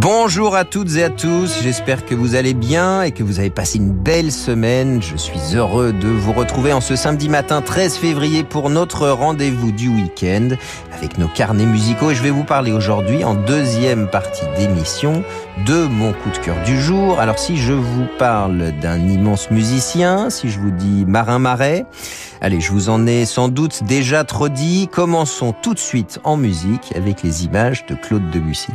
Bonjour à toutes et à tous, j'espère que vous allez bien et que vous avez passé une belle semaine. Je suis heureux de vous retrouver en ce samedi matin 13 février pour notre rendez-vous du week-end avec nos carnets musicaux et je vais vous parler aujourd'hui en deuxième partie d'émission de mon coup de cœur du jour. Alors si je vous parle d'un immense musicien, si je vous dis Marin Marais, allez, je vous en ai sans doute déjà trop dit. Commençons tout de suite en musique avec les images de Claude Debussy.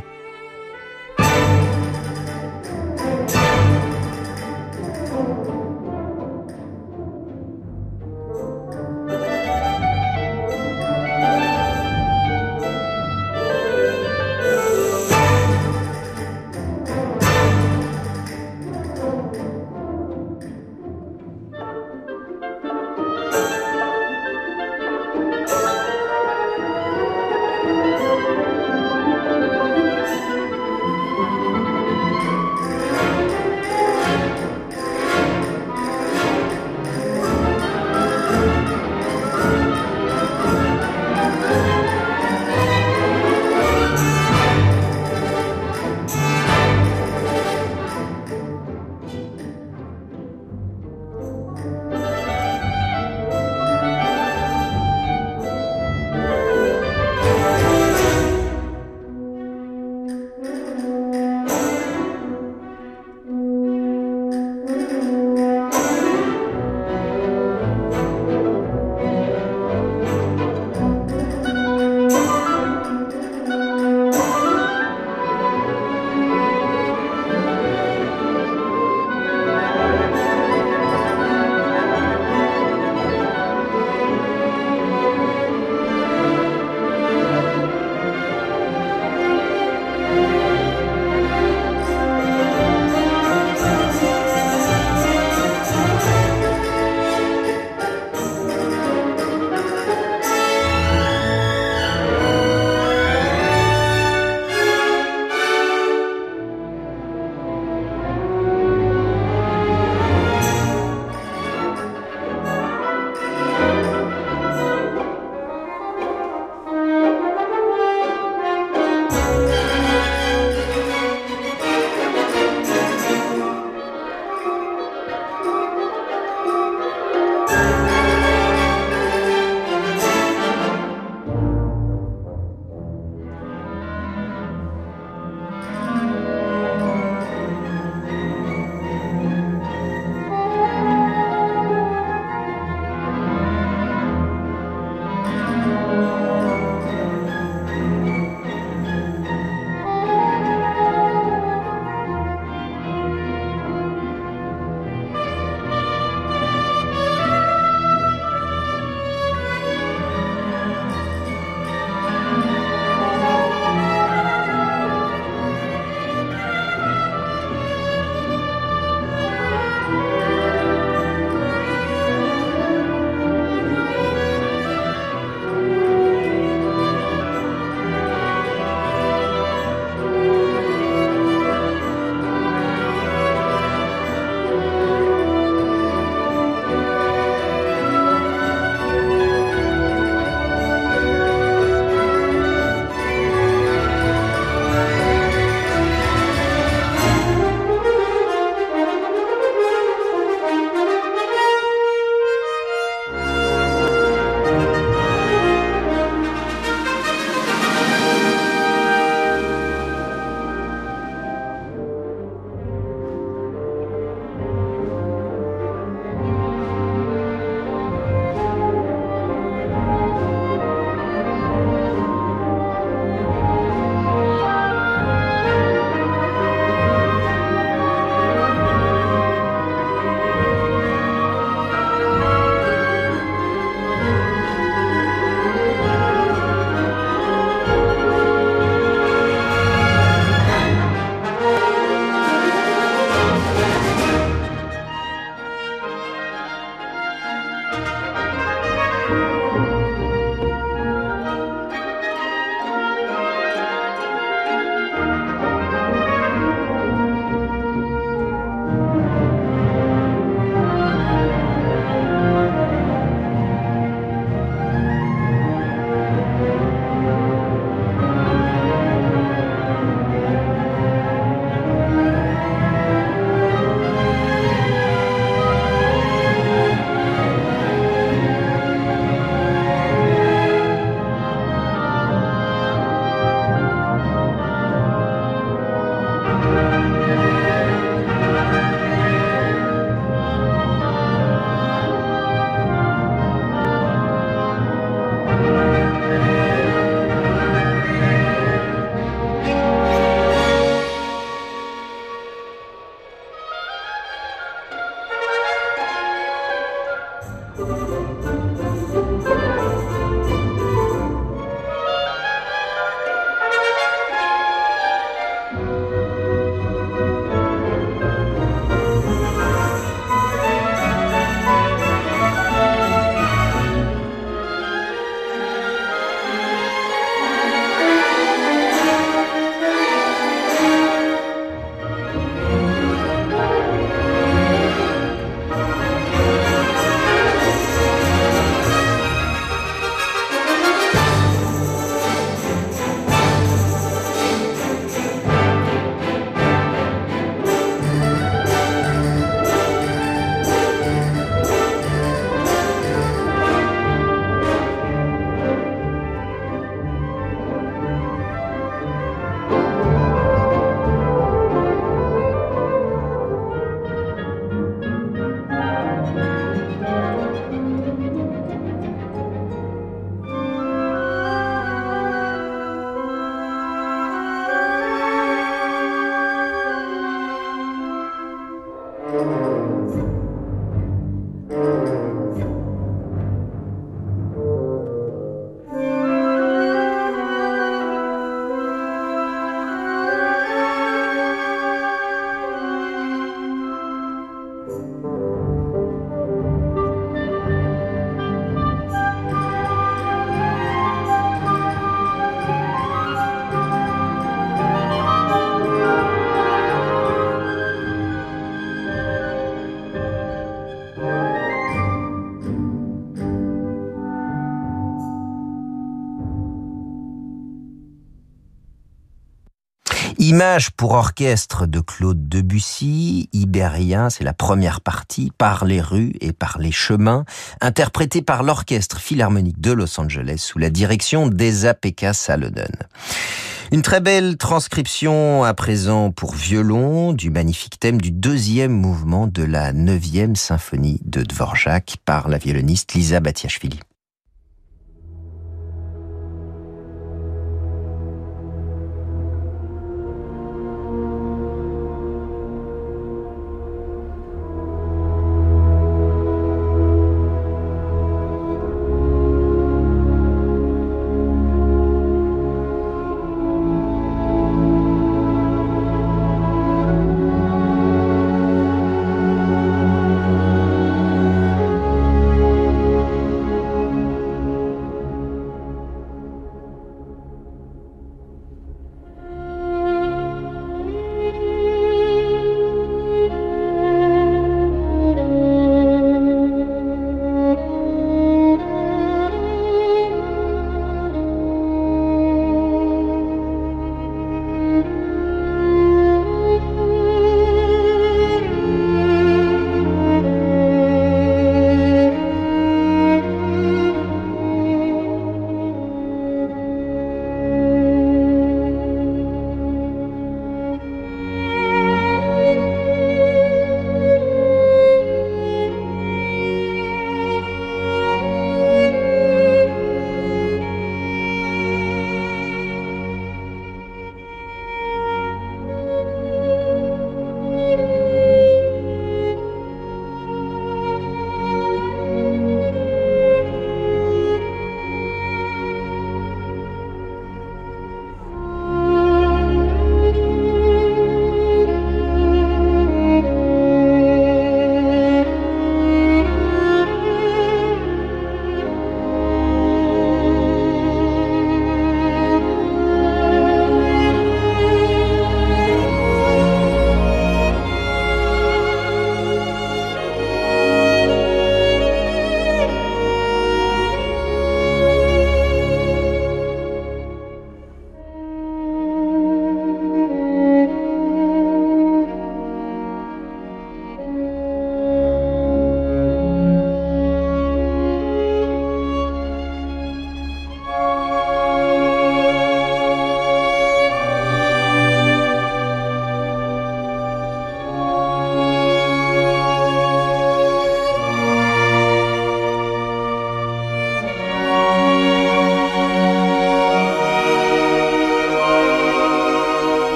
Image pour orchestre de Claude Debussy, Iberia, c'est la première partie, par les rues et par les chemins, interprétée par l'Orchestre Philharmonique de Los Angeles sous la direction d'Esa Pekka Salonen. Une très belle transcription à présent pour violon du magnifique thème du deuxième mouvement de la neuvième symphonie de Dvorak par la violoniste Lisa Batiashvili.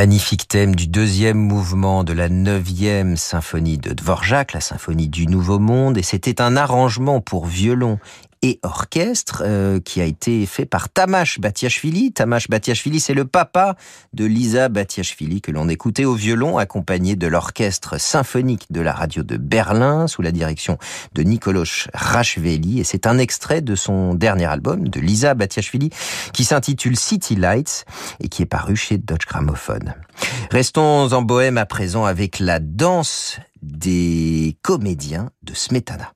Magnifique thème du deuxième mouvement de la neuvième symphonie de Dvorak, la symphonie du Nouveau Monde, et c'était un arrangement pour violon et orchestre euh, qui a été fait par Tamash Batiashvili. Tamash Batiashvili, c'est le papa de Lisa Batiashvili que l'on écoutait au violon accompagné de l'orchestre symphonique de la radio de Berlin sous la direction de Nikolosh Rachveli et c'est un extrait de son dernier album de Lisa Batiashvili qui s'intitule City Lights et qui est paru chez Dodge Gramophone. Restons en bohème à présent avec la danse des comédiens de Smetana.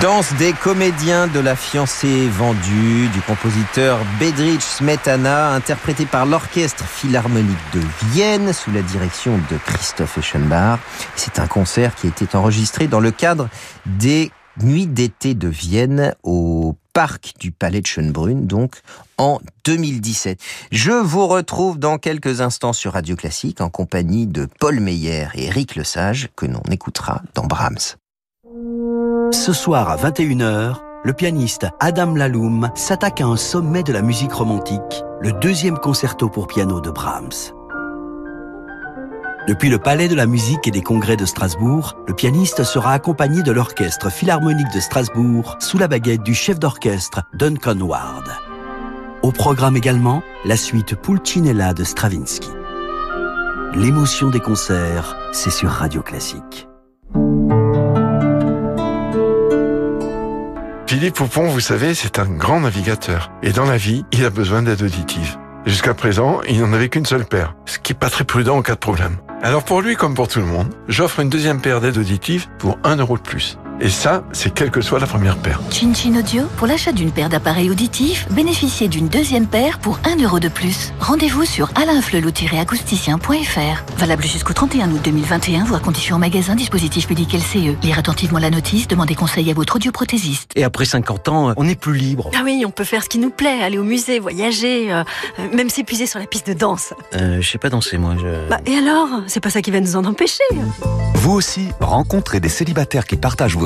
Danse des comédiens de la fiancée vendue du compositeur Bedrich Smetana, interprété par l'Orchestre Philharmonique de Vienne sous la direction de Christoph Eschenbach. C'est un concert qui a été enregistré dans le cadre des Nuits d'été de Vienne au parc du Palais de Schönbrunn, donc en 2017. Je vous retrouve dans quelques instants sur Radio Classique en compagnie de Paul Meyer et Eric Lesage que l'on écoutera dans Brahms. Ce soir à 21h, le pianiste Adam Laloum s'attaque à un sommet de la musique romantique, le deuxième concerto pour piano de Brahms. Depuis le Palais de la musique et des congrès de Strasbourg, le pianiste sera accompagné de l'Orchestre philharmonique de Strasbourg sous la baguette du chef d'orchestre Duncan Ward. Au programme également, la suite Pulcinella de Stravinsky. L'émotion des concerts, c'est sur Radio Classique. Philippe Poupon, vous savez, c'est un grand navigateur. Et dans la vie, il a besoin d'aide auditive. Jusqu'à présent, il n'en avait qu'une seule paire, ce qui n'est pas très prudent en cas de problème. Alors pour lui comme pour tout le monde, j'offre une deuxième paire d'aides auditives pour 1 euro de plus. Et ça, c'est quelle que soit la première paire. Chin Chin Audio, pour l'achat d'une paire d'appareils auditifs, bénéficiez d'une deuxième paire pour 1 euro de plus. Rendez-vous sur alainflelou-acousticien.fr. Valable jusqu'au 31 août 2021, voire conditions en magasin, dispositif public LCE. Lire attentivement la notice, demandez conseil à votre audioprothésiste. Et après 50 ans, on n'est plus libre. Ah oui, on peut faire ce qui nous plaît, aller au musée, voyager, euh, même s'épuiser sur la piste de danse. Euh, je sais pas danser, moi. Je... Bah, et alors? C'est pas ça qui va nous en empêcher. Vous aussi, rencontrez des célibataires qui partagent vos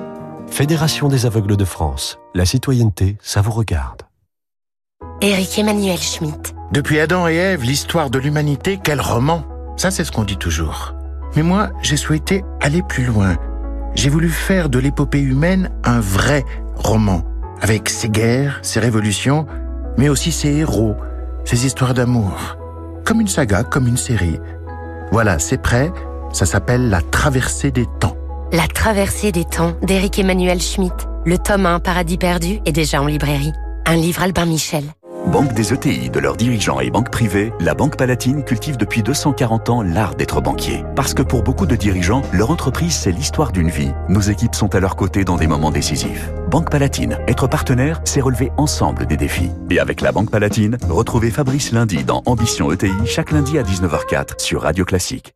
Fédération des aveugles de France. La citoyenneté, ça vous regarde. Éric Emmanuel Schmitt. Depuis Adam et Ève, l'histoire de l'humanité, quel roman Ça, c'est ce qu'on dit toujours. Mais moi, j'ai souhaité aller plus loin. J'ai voulu faire de l'épopée humaine un vrai roman, avec ses guerres, ses révolutions, mais aussi ses héros, ses histoires d'amour. Comme une saga, comme une série. Voilà, c'est prêt, ça s'appelle La traversée des temps. La traversée des temps d'Éric Emmanuel Schmitt. Le tome 1 Paradis perdu est déjà en librairie. Un livre Albin Michel. Banque des ETI, de leurs dirigeants et banques privées, la Banque Palatine cultive depuis 240 ans l'art d'être banquier. Parce que pour beaucoup de dirigeants, leur entreprise, c'est l'histoire d'une vie. Nos équipes sont à leur côté dans des moments décisifs. Banque Palatine, être partenaire, c'est relever ensemble des défis. Et avec la Banque Palatine, retrouvez Fabrice lundi dans Ambition ETI, chaque lundi à 19h04 sur Radio Classique.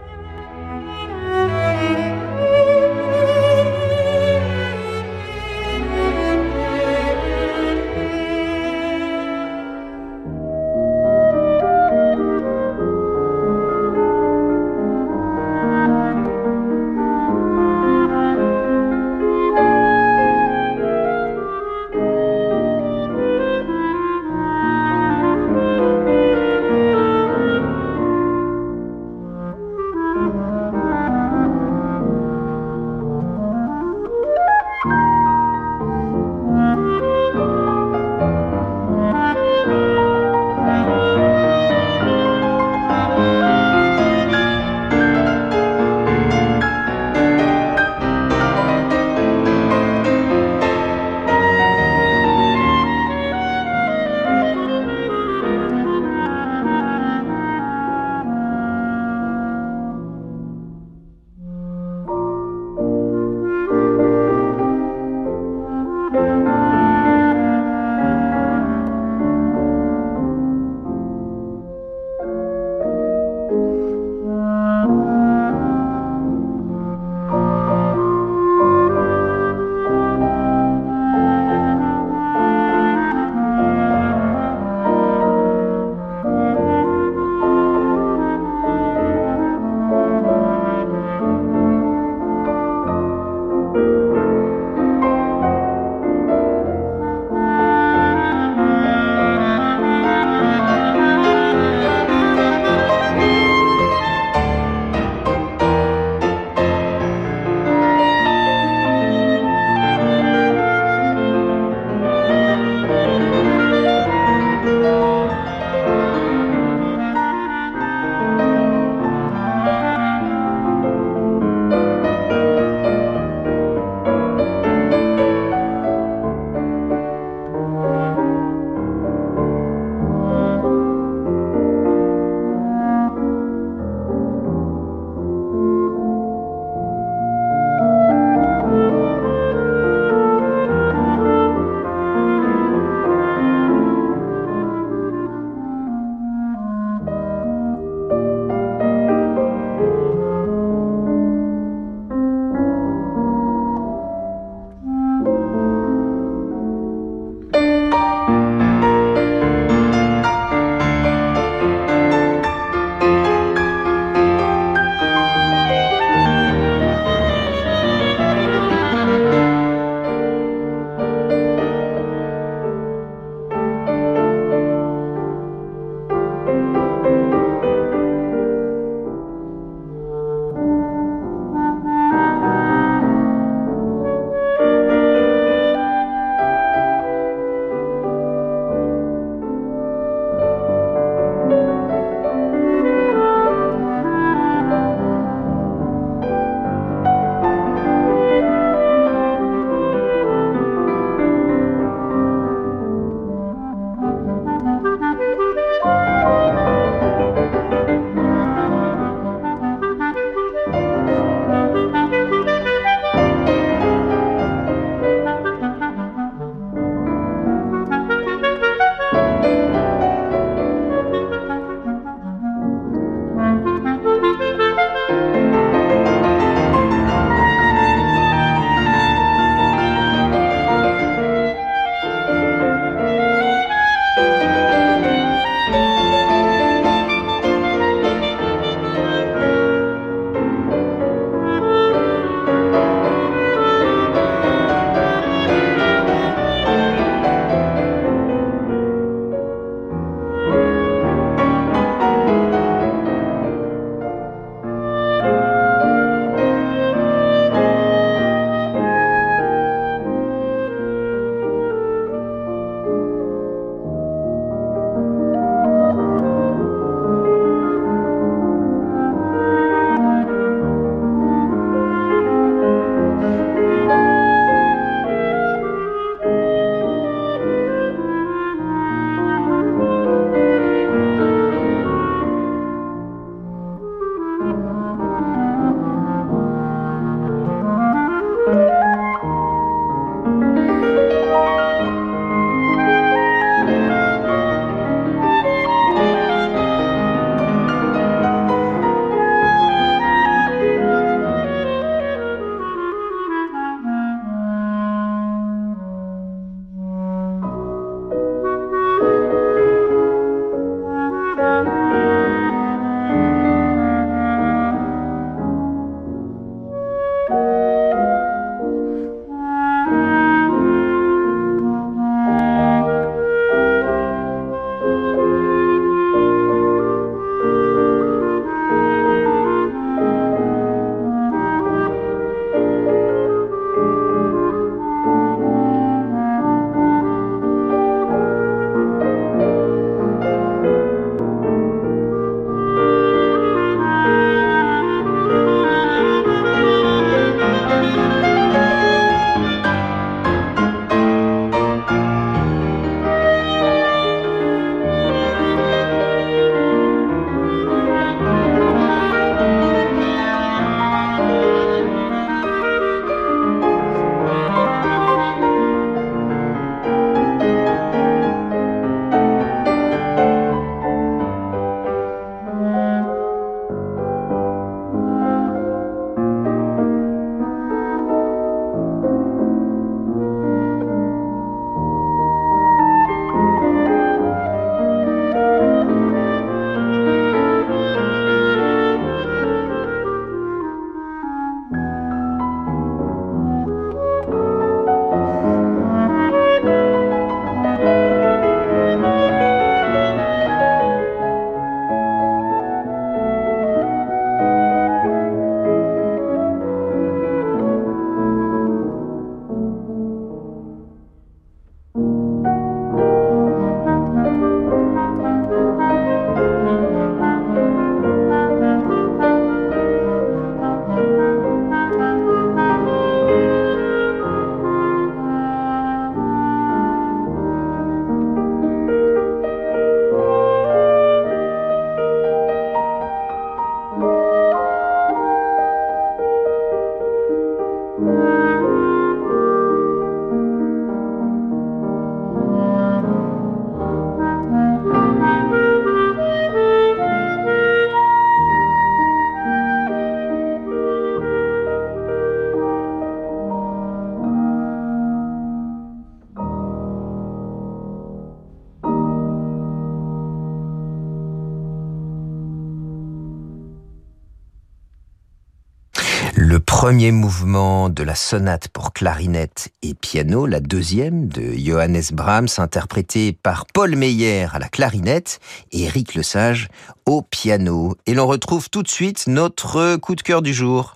Premier mouvement de la sonate pour clarinette et piano, la deuxième de Johannes Brahms, interprétée par Paul Meyer à la clarinette et Eric Lesage au piano. Et l'on retrouve tout de suite notre coup de cœur du jour.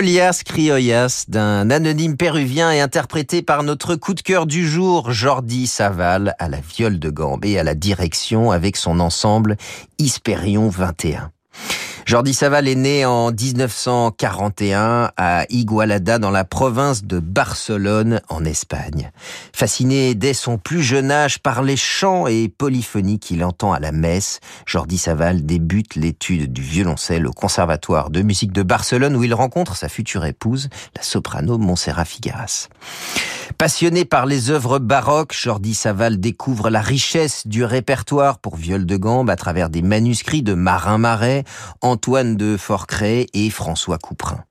Folias Criollas d'un anonyme péruvien et interprété par notre coup de cœur du jour, Jordi Saval, à la viole de gambe et à la direction avec son ensemble Hysperion 21. Jordi Saval est né en 1941 à Igualada dans la province de Barcelone en Espagne. Fasciné dès son plus jeune âge par les chants et polyphonies qu'il entend à la messe, Jordi Saval débute l'étude du violoncelle au Conservatoire de musique de Barcelone où il rencontre sa future épouse, la soprano Montserrat Figueras. Passionné par les œuvres baroques, Jordi Saval découvre la richesse du répertoire pour viol de gambe à travers des manuscrits de Marin Marais, Antoine de Forcret et François Couperin.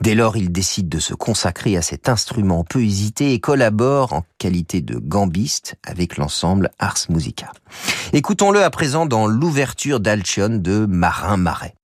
Dès lors, il décide de se consacrer à cet instrument peu hésité et collabore en qualité de gambiste avec l'ensemble Ars Musica. Écoutons-le à présent dans l'ouverture d'Alcione de Marin Marais.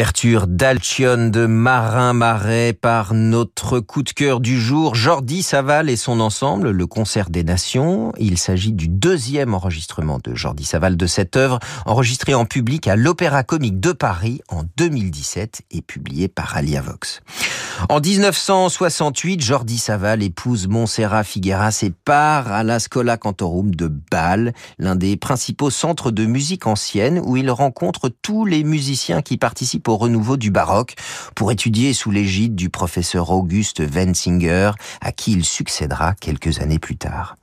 Ouverture d'Alchion de Marin Marais par notre coup de cœur du jour, Jordi Saval et son ensemble, le concert des nations. Il s'agit du deuxième enregistrement de Jordi Saval de cette œuvre, enregistrée en public à l'Opéra Comique de Paris en 2017 et publié par Alia Vox. En 1968, Jordi Saval épouse Montserrat Figueras et part à la Scola Cantorum de Bâle, l'un des principaux centres de musique ancienne où il rencontre tous les musiciens qui participent au renouveau du baroque pour étudier sous l'égide du professeur Auguste Wensinger, à qui il succédera quelques années plus tard.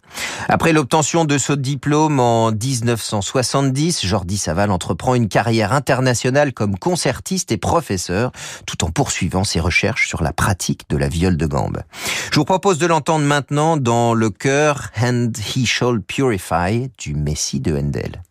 Après l'obtention de ce diplôme en 1970, Jordi Saval entreprend une carrière internationale comme concertiste et professeur, tout en poursuivant ses recherches sur la pratique de la viole de gambe. Je vous propose de l'entendre maintenant dans le chœur And He Shall Purify du Messie de Handel.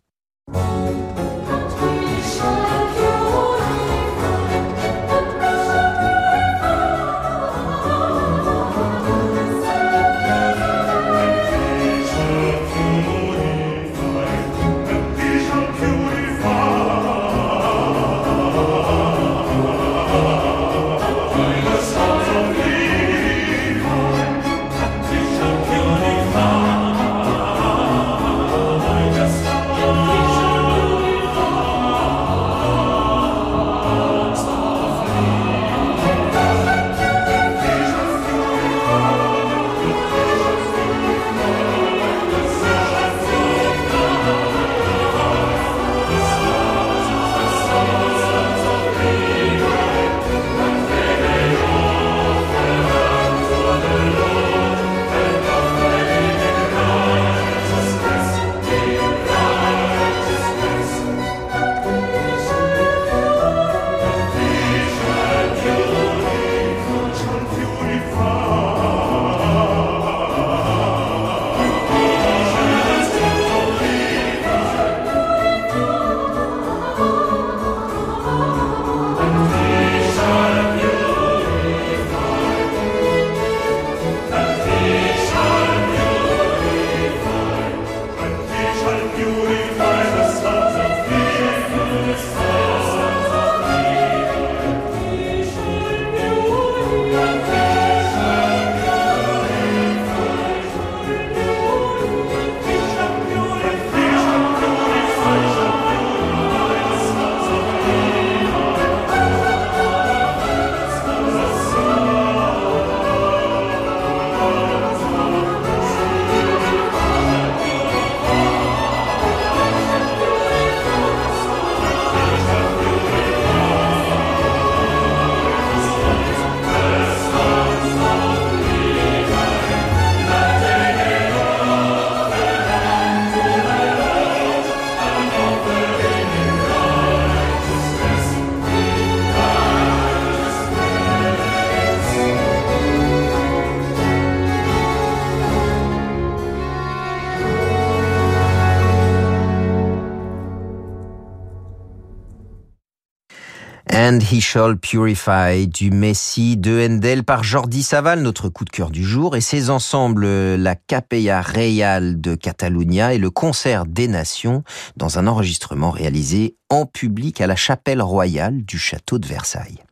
And He Shall Purify du Messie de Handel par Jordi Saval, notre coup de cœur du jour, et ses ensembles la Capella Real de Catalunya et le Concert des Nations dans un enregistrement réalisé en public à la chapelle royale du château de Versailles.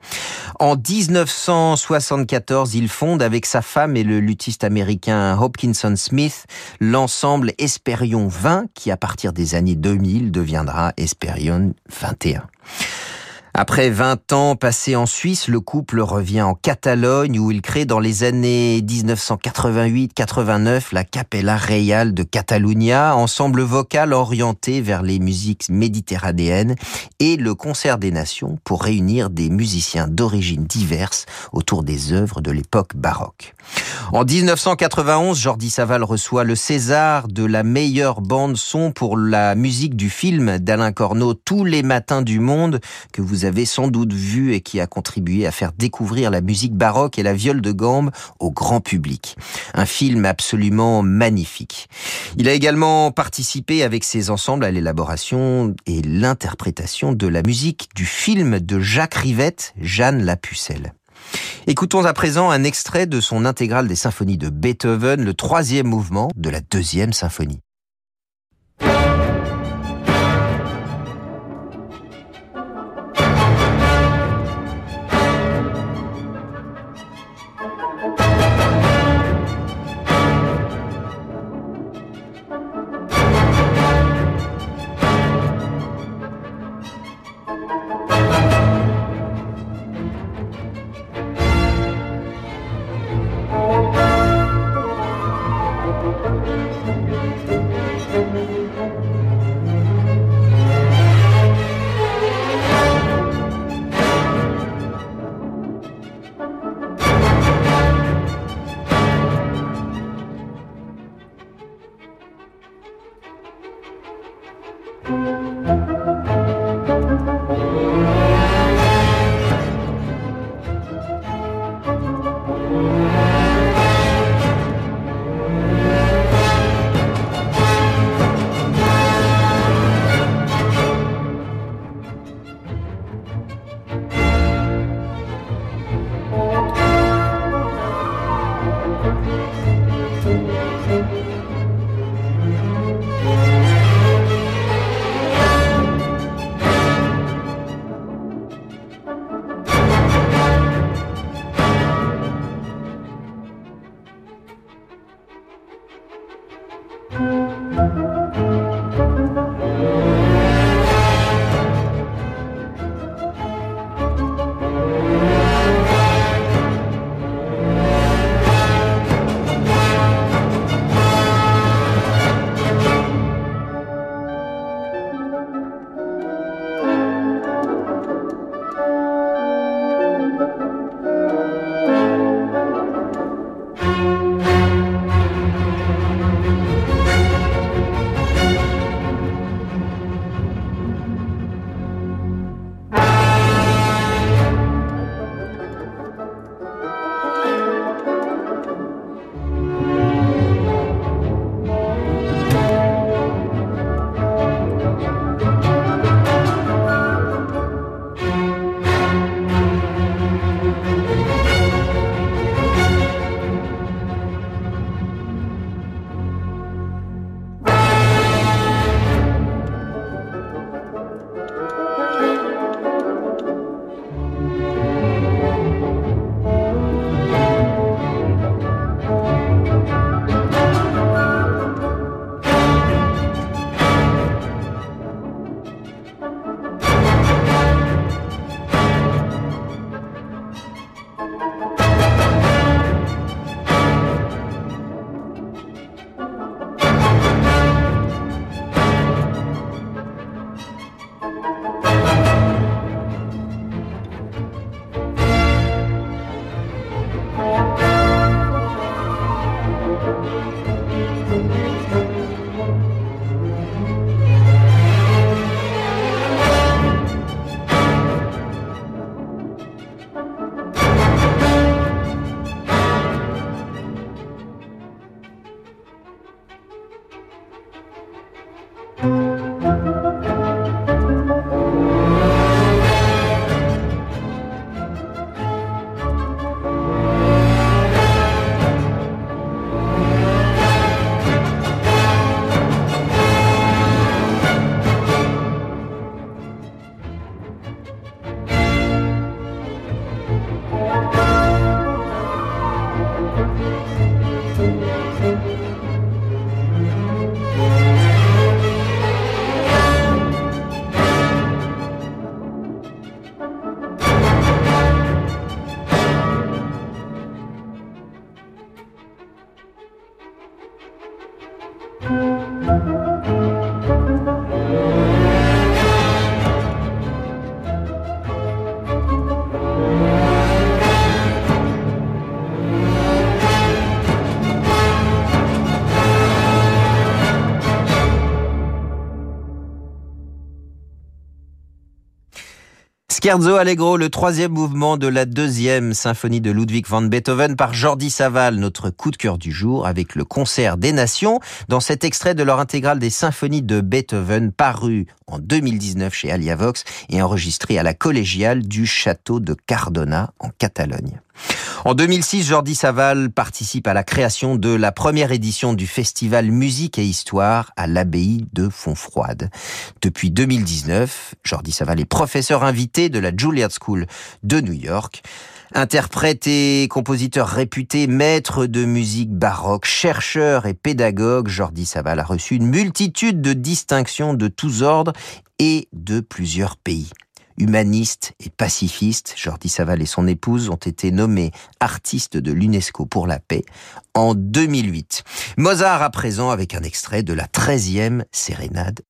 En 1974, il fonde avec sa femme et le luthiste américain Hopkinson Smith l'ensemble Esperion 20 qui à partir des années 2000 deviendra Esperion 21. Après 20 ans passés en Suisse, le couple revient en Catalogne où il crée dans les années 1988-89 la Capella Real de Catalunya, ensemble vocal orienté vers les musiques méditerranéennes et le Concert des Nations pour réunir des musiciens d'origines diverses autour des œuvres de l'époque baroque. En 1991, Jordi Saval reçoit le César de la meilleure bande son pour la musique du film d'Alain Corneau Tous les matins du monde que vous avez sans doute vu et qui a contribué à faire découvrir la musique baroque et la viole de gambe au grand public. Un film absolument magnifique. Il a également participé avec ses ensembles à l'élaboration et l'interprétation de la musique du film de Jacques Rivette, Jeanne la Pucelle. Écoutons à présent un extrait de son intégrale des symphonies de Beethoven, le troisième mouvement de la deuxième symphonie. Scherzo Allegro, le troisième mouvement de la deuxième symphonie de Ludwig van Beethoven par Jordi Saval, notre coup de cœur du jour avec le concert des nations dans cet extrait de leur intégrale des symphonies de Beethoven paru en 2019 chez Aliavox et enregistré à la collégiale du château de Cardona en Catalogne. En 2006, Jordi Saval participe à la création de la première édition du festival Musique et Histoire à l'abbaye de Fontfroide. Depuis 2019, Jordi Saval est professeur invité de la Juilliard School de New York. Interprète et compositeur réputé, maître de musique baroque, chercheur et pédagogue, Jordi Saval a reçu une multitude de distinctions de tous ordres et de plusieurs pays. Humaniste et pacifiste, Jordi Saval et son épouse ont été nommés artistes de l'UNESCO pour la paix en 2008. Mozart à présent avec un extrait de la 13e sérénade.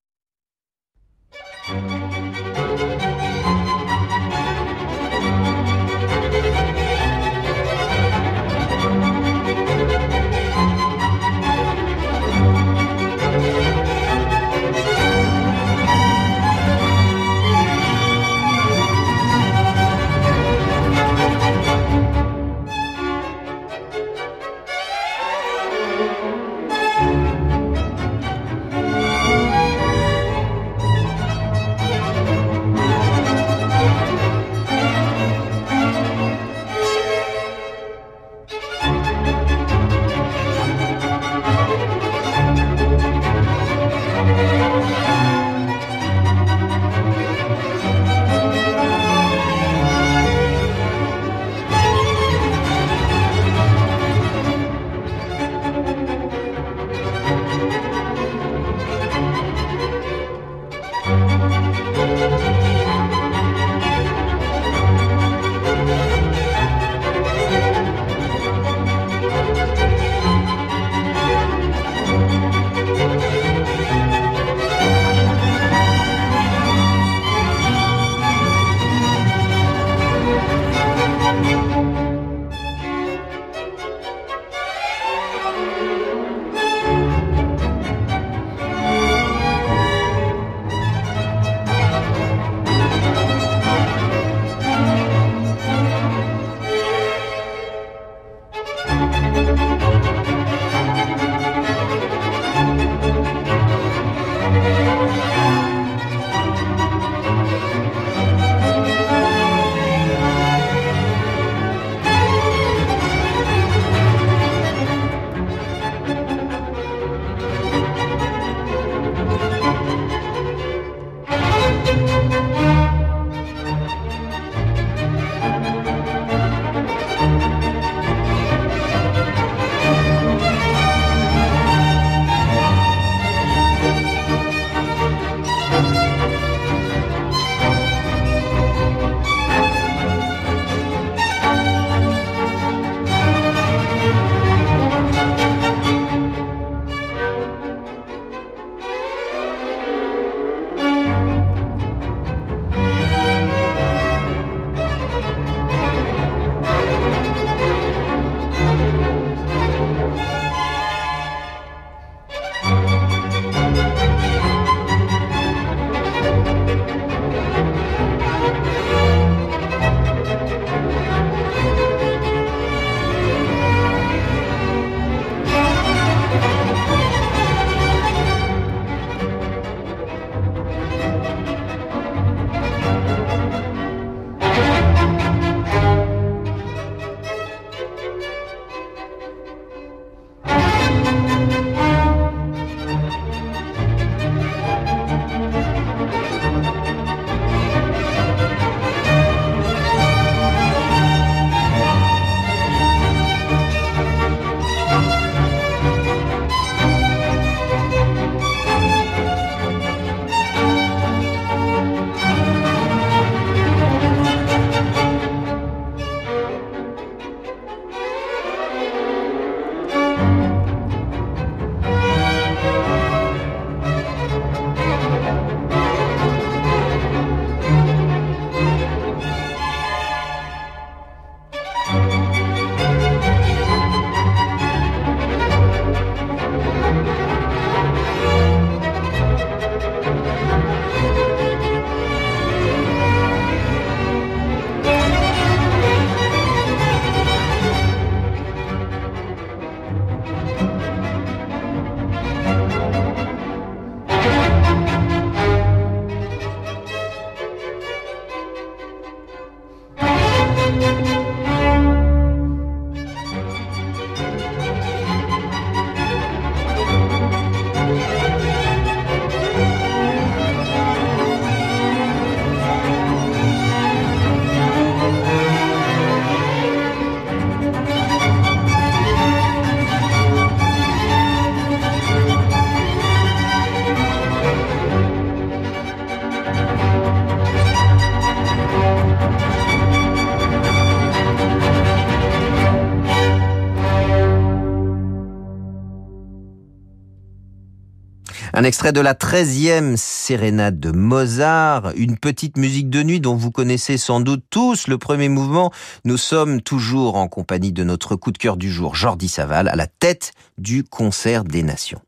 Extrait de la 13e sérénade de Mozart, une petite musique de nuit dont vous connaissez sans doute tous le premier mouvement. Nous sommes toujours en compagnie de notre coup de cœur du jour, Jordi Saval, à la tête du concert des nations.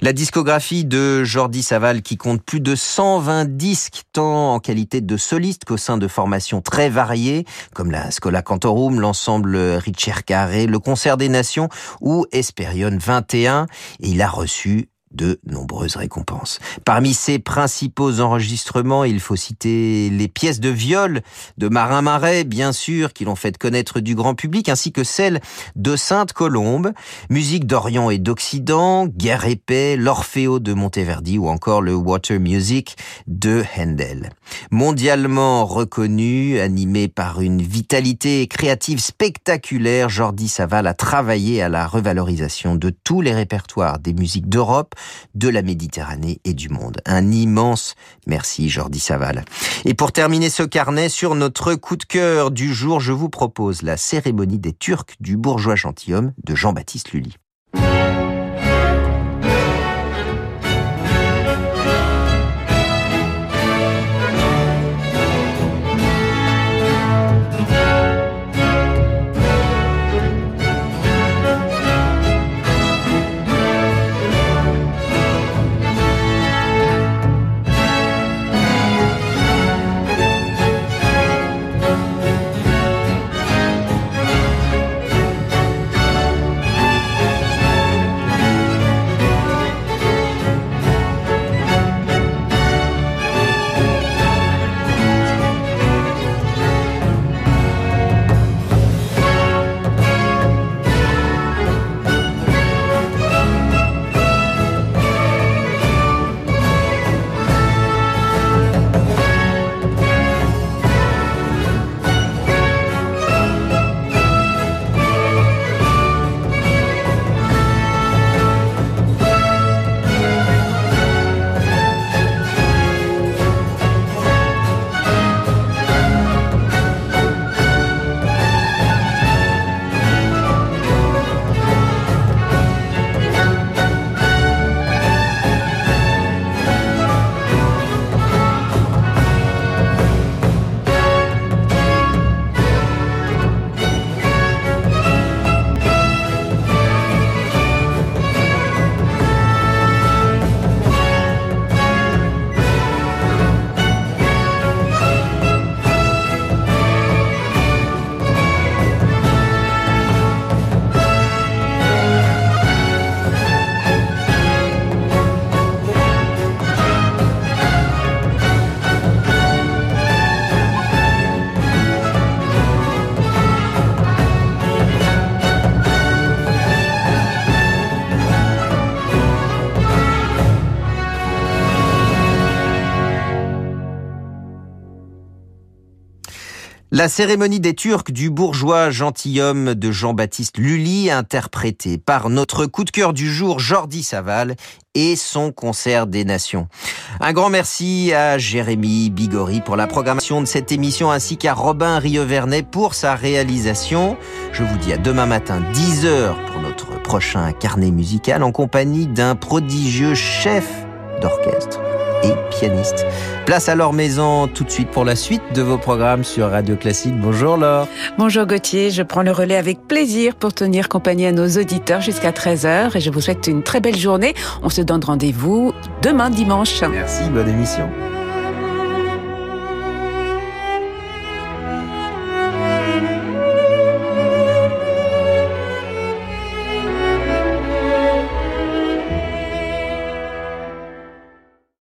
La discographie de Jordi Saval qui compte plus de 120 disques tant en qualité de soliste qu'au sein de formations très variées comme la Scola Cantorum, l'ensemble Richard Carré, le concert des nations ou Esperion 21 et il a reçu de nombreuses récompenses. Parmi ses principaux enregistrements, il faut citer les pièces de viol de Marin Marais, bien sûr, qui l'ont fait connaître du grand public, ainsi que celles de Sainte-Colombe, musique d'Orient et d'Occident, Guerre et l'Orfeo de Monteverdi ou encore le Water Music de Handel. Mondialement reconnu, animé par une vitalité créative spectaculaire, Jordi Saval a travaillé à la revalorisation de tous les répertoires des musiques d'Europe, de la Méditerranée et du monde. Un immense merci Jordi Saval. Et pour terminer ce carnet, sur notre coup de cœur du jour, je vous propose la cérémonie des Turcs du bourgeois gentilhomme de Jean-Baptiste Lully. La cérémonie des Turcs du bourgeois gentilhomme de Jean-Baptiste Lully, interprété par notre coup de cœur du jour, Jordi Saval, et son concert des nations. Un grand merci à Jérémy Bigori pour la programmation de cette émission, ainsi qu'à Robin Rievernet pour sa réalisation. Je vous dis à demain matin, 10h, pour notre prochain carnet musical, en compagnie d'un prodigieux chef d'orchestre et pianiste. Place à Laure Maison tout de suite pour la suite de vos programmes sur Radio Classique. Bonjour Laure. Bonjour Gauthier, je prends le relais avec plaisir pour tenir compagnie à nos auditeurs jusqu'à 13h et je vous souhaite une très belle journée. On se donne rendez-vous demain dimanche. Merci, bonne émission.